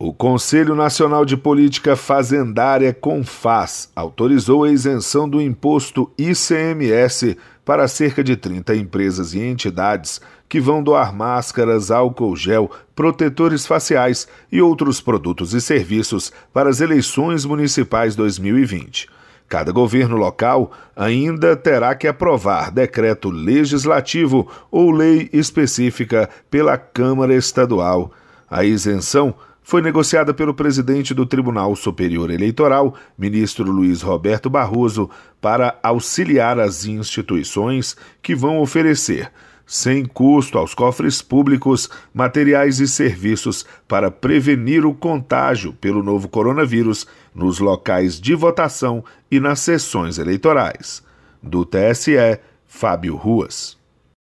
O Conselho Nacional de Política Fazendária CONFAS autorizou a isenção do imposto ICMS para cerca de 30 empresas e entidades que vão doar máscaras, álcool gel, protetores faciais e outros produtos e serviços para as eleições municipais 2020. Cada governo local ainda terá que aprovar decreto legislativo ou lei específica pela Câmara Estadual. A isenção foi negociada pelo presidente do Tribunal Superior Eleitoral, ministro Luiz Roberto Barroso, para auxiliar as instituições que vão oferecer, sem custo aos cofres públicos, materiais e serviços para prevenir o contágio pelo novo coronavírus nos locais de votação e nas sessões eleitorais. Do TSE, Fábio Ruas.